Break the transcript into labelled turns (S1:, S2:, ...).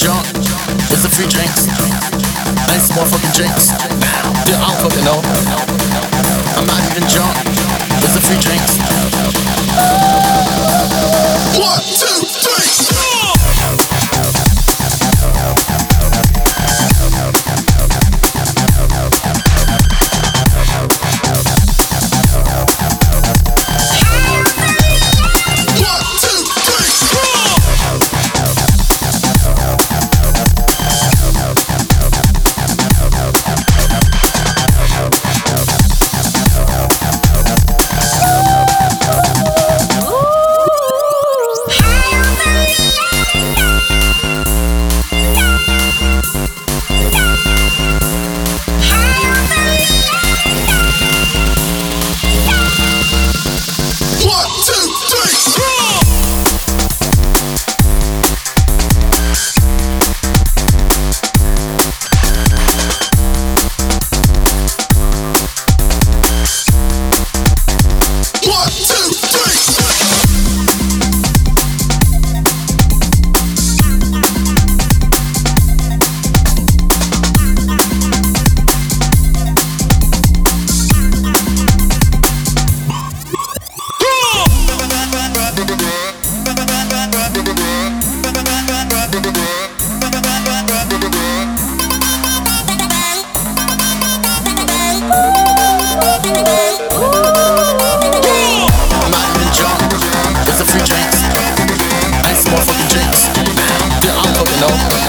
S1: drunk. It's a free drinks. Nice motherfucking drinks. Dude, I don't fucking know. I'm not even drunk. It's a free drinks. One, two, three. Two, three. Dude,